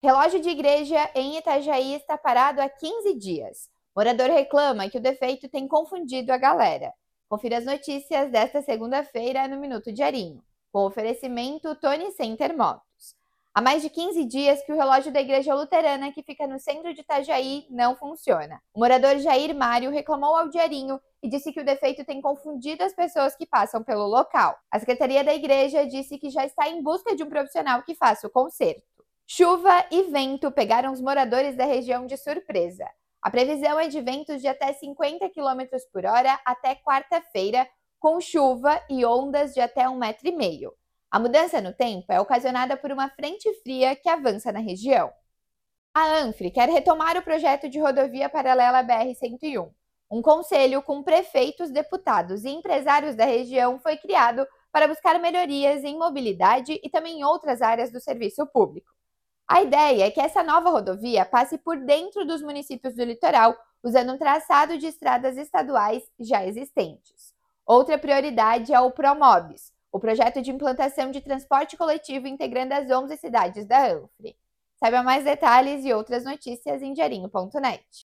Relógio de igreja em Itajaí está parado há 15 dias. Morador reclama que o defeito tem confundido a galera. Confira as notícias desta segunda-feira no Minuto Diarinho, com oferecimento Tony Center Motos. Há mais de 15 dias que o relógio da igreja luterana, que fica no centro de Itajaí, não funciona. O morador Jair Mário reclamou ao Diarinho e disse que o defeito tem confundido as pessoas que passam pelo local. A secretaria da igreja disse que já está em busca de um profissional que faça o conserto. Chuva e vento pegaram os moradores da região de surpresa. A previsão é de ventos de até 50 km por hora até quarta-feira, com chuva e ondas de até um metro meio. A mudança no tempo é ocasionada por uma frente fria que avança na região. A Anfre quer retomar o projeto de rodovia paralela BR-101. Um conselho com prefeitos, deputados e empresários da região foi criado para buscar melhorias em mobilidade e também em outras áreas do serviço público. A ideia é que essa nova rodovia passe por dentro dos municípios do litoral, usando um traçado de estradas estaduais já existentes. Outra prioridade é o Promobis, o projeto de implantação de transporte coletivo integrando as 11 cidades da Anfre. Saiba mais detalhes e outras notícias em diarinho.net.